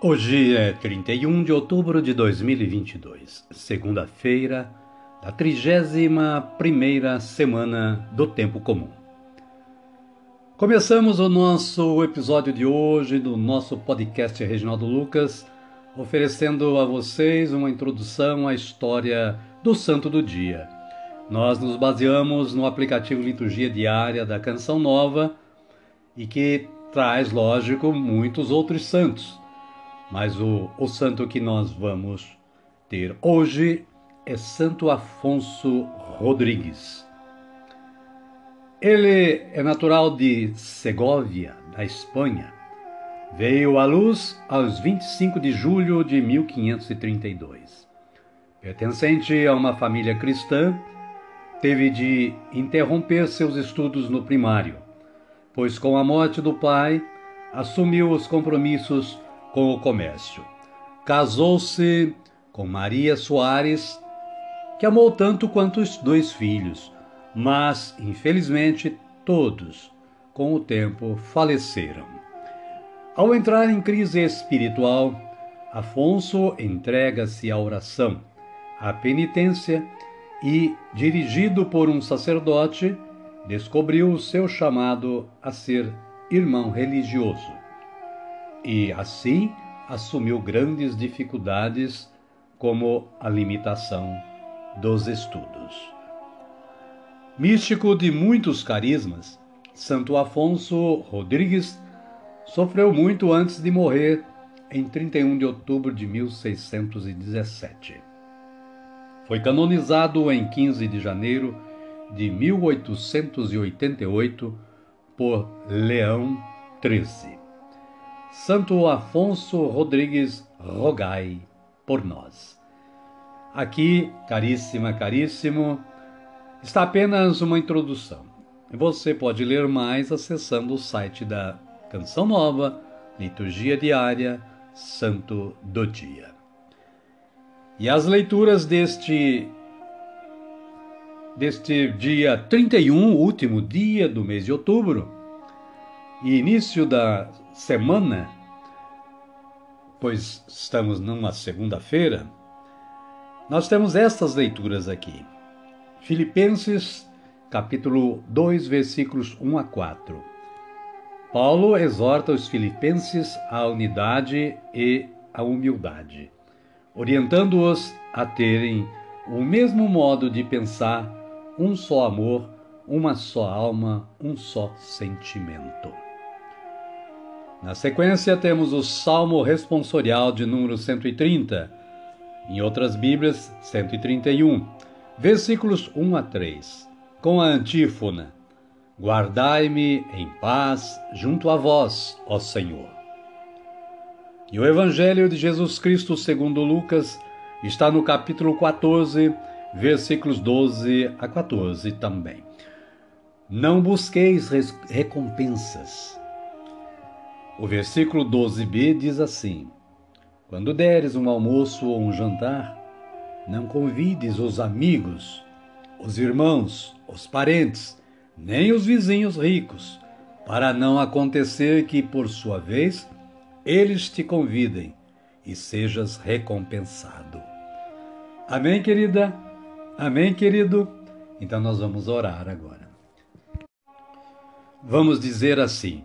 Hoje é 31 de outubro de 2022, segunda-feira da 31ª semana do Tempo Comum. Começamos o nosso episódio de hoje do nosso podcast Reginaldo Lucas, oferecendo a vocês uma introdução à história do Santo do Dia. Nós nos baseamos no aplicativo Liturgia Diária da Canção Nova e que traz, lógico, muitos outros santos mas o, o santo que nós vamos ter hoje é Santo Afonso Rodrigues. Ele é natural de Segóvia, da Espanha. Veio à luz aos 25 de julho de 1532. Pertencente a uma família cristã, teve de interromper seus estudos no primário, pois com a morte do pai assumiu os compromissos com o comércio. Casou-se com Maria Soares, que amou tanto quanto os dois filhos, mas, infelizmente, todos, com o tempo, faleceram. Ao entrar em crise espiritual, Afonso entrega-se à oração, à penitência e, dirigido por um sacerdote, descobriu o seu chamado a ser irmão religioso e, assim, assumiu grandes dificuldades, como a limitação dos estudos. Místico de muitos carismas, Santo Afonso Rodrigues sofreu muito antes de morrer em 31 de outubro de 1617. Foi canonizado em 15 de janeiro de 1888 por Leão XIII. Santo Afonso Rodrigues, rogai por nós. Aqui, caríssima, caríssimo, está apenas uma introdução. Você pode ler mais acessando o site da Canção Nova, Liturgia Diária, Santo do Dia. E as leituras deste deste dia 31, último dia do mês de outubro, e início da semana, pois estamos numa segunda-feira, nós temos estas leituras aqui. Filipenses, capítulo 2, versículos 1 a 4. Paulo exorta os filipenses à unidade e à humildade, orientando-os a terem o mesmo modo de pensar, um só amor, uma só alma, um só sentimento. Na sequência, temos o Salmo responsorial de número 130, em outras Bíblias, 131, versículos 1 a 3, com a antífona: Guardai-me em paz junto a vós, ó Senhor. E o Evangelho de Jesus Cristo segundo Lucas está no capítulo 14, versículos 12 a 14 também. Não busqueis recompensas o versículo 12b diz assim: Quando deres um almoço ou um jantar, não convides os amigos, os irmãos, os parentes, nem os vizinhos ricos, para não acontecer que, por sua vez, eles te convidem e sejas recompensado. Amém, querida? Amém, querido? Então nós vamos orar agora. Vamos dizer assim: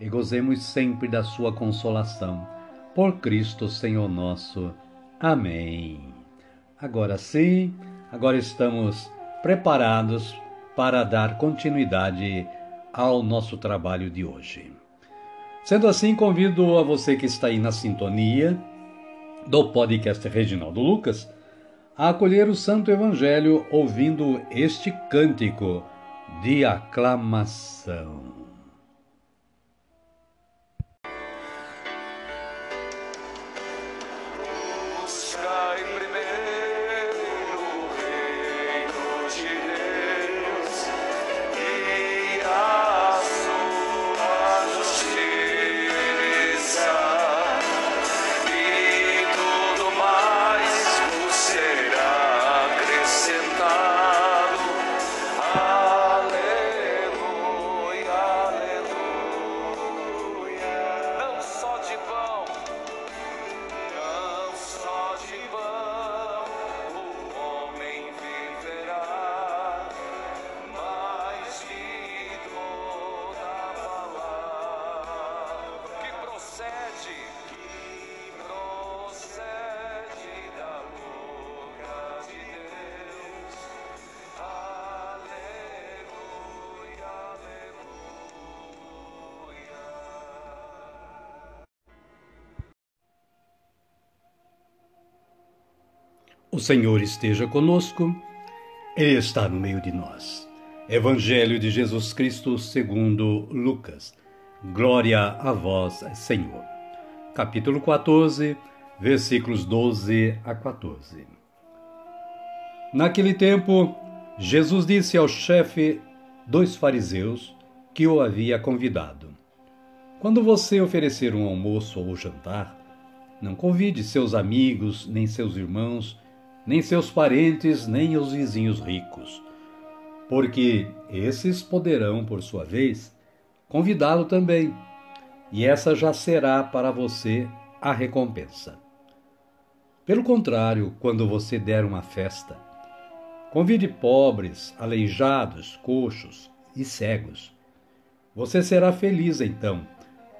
e gozemos sempre da sua consolação. Por Cristo Senhor nosso. Amém. Agora sim, agora estamos preparados para dar continuidade ao nosso trabalho de hoje. Sendo assim, convido a você que está aí na sintonia do podcast Reginaldo Lucas a acolher o Santo Evangelho ouvindo este cântico de aclamação. O Senhor esteja conosco, Ele está no meio de nós. Evangelho de Jesus Cristo segundo Lucas. Glória a vós, Senhor. Capítulo 14, versículos 12 a 14. Naquele tempo, Jesus disse ao chefe dos fariseus que o havia convidado: Quando você oferecer um almoço ou jantar, não convide seus amigos nem seus irmãos nem seus parentes, nem os vizinhos ricos, porque esses poderão, por sua vez, convidá-lo também, e essa já será para você a recompensa. Pelo contrário, quando você der uma festa, convide pobres, aleijados, coxos e cegos. Você será feliz então,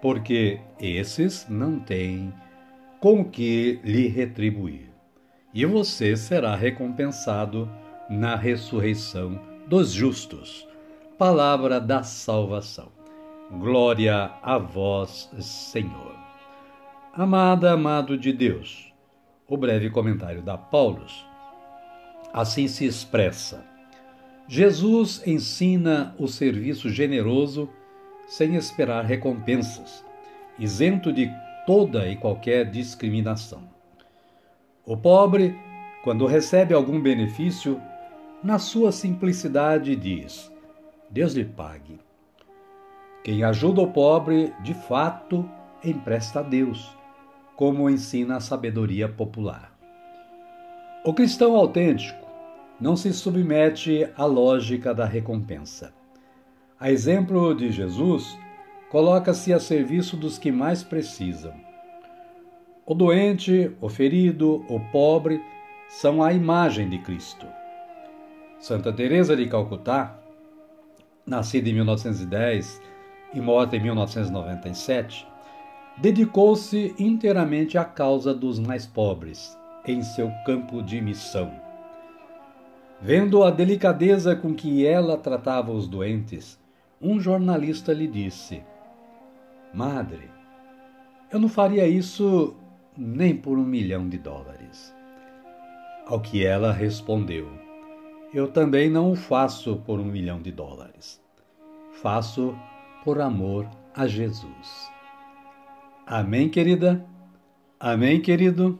porque esses não têm com que lhe retribuir e você será recompensado na ressurreição dos justos. Palavra da salvação. Glória a vós, Senhor. Amada, amado de Deus, o breve comentário da Paulus assim se expressa. Jesus ensina o serviço generoso sem esperar recompensas, isento de toda e qualquer discriminação. O pobre, quando recebe algum benefício, na sua simplicidade diz: Deus lhe pague. Quem ajuda o pobre, de fato, empresta a Deus, como ensina a sabedoria popular. O cristão autêntico não se submete à lógica da recompensa. A exemplo de Jesus, coloca-se a serviço dos que mais precisam o doente, o ferido, o pobre são a imagem de Cristo. Santa Teresa de Calcutá, nascida em 1910 e morta em 1997, dedicou-se inteiramente à causa dos mais pobres em seu campo de missão. Vendo a delicadeza com que ela tratava os doentes, um jornalista lhe disse: Madre, eu não faria isso nem por um milhão de dólares. Ao que ela respondeu: Eu também não o faço por um milhão de dólares. Faço por amor a Jesus. Amém, querida? Amém, querido?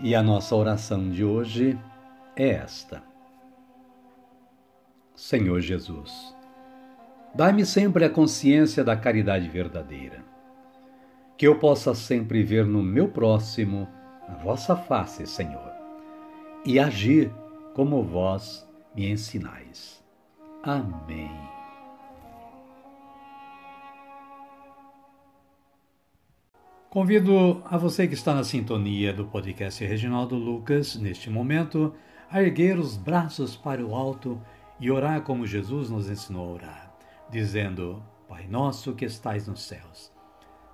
E a nossa oração de hoje é esta: Senhor Jesus, dai-me sempre a consciência da caridade verdadeira que eu possa sempre ver no meu próximo a vossa face, Senhor, e agir como vós me ensinais. Amém. Convido a você que está na sintonia do podcast Reginaldo Lucas, neste momento, a erguer os braços para o alto e orar como Jesus nos ensinou a orar, dizendo: Pai nosso que estais nos céus,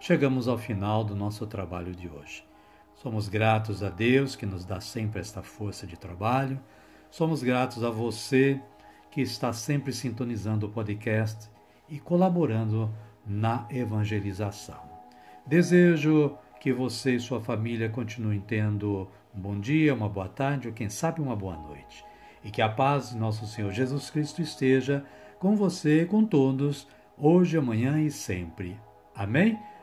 chegamos ao final do nosso trabalho de hoje. Somos gratos a Deus que nos dá sempre esta força de trabalho. Somos gratos a você que está sempre sintonizando o podcast e colaborando na evangelização. Desejo que você e sua família continuem tendo um bom dia, uma boa tarde ou, quem sabe, uma boa noite. E que a paz de nosso Senhor Jesus Cristo esteja com você, com todos, hoje, amanhã e sempre. Amém?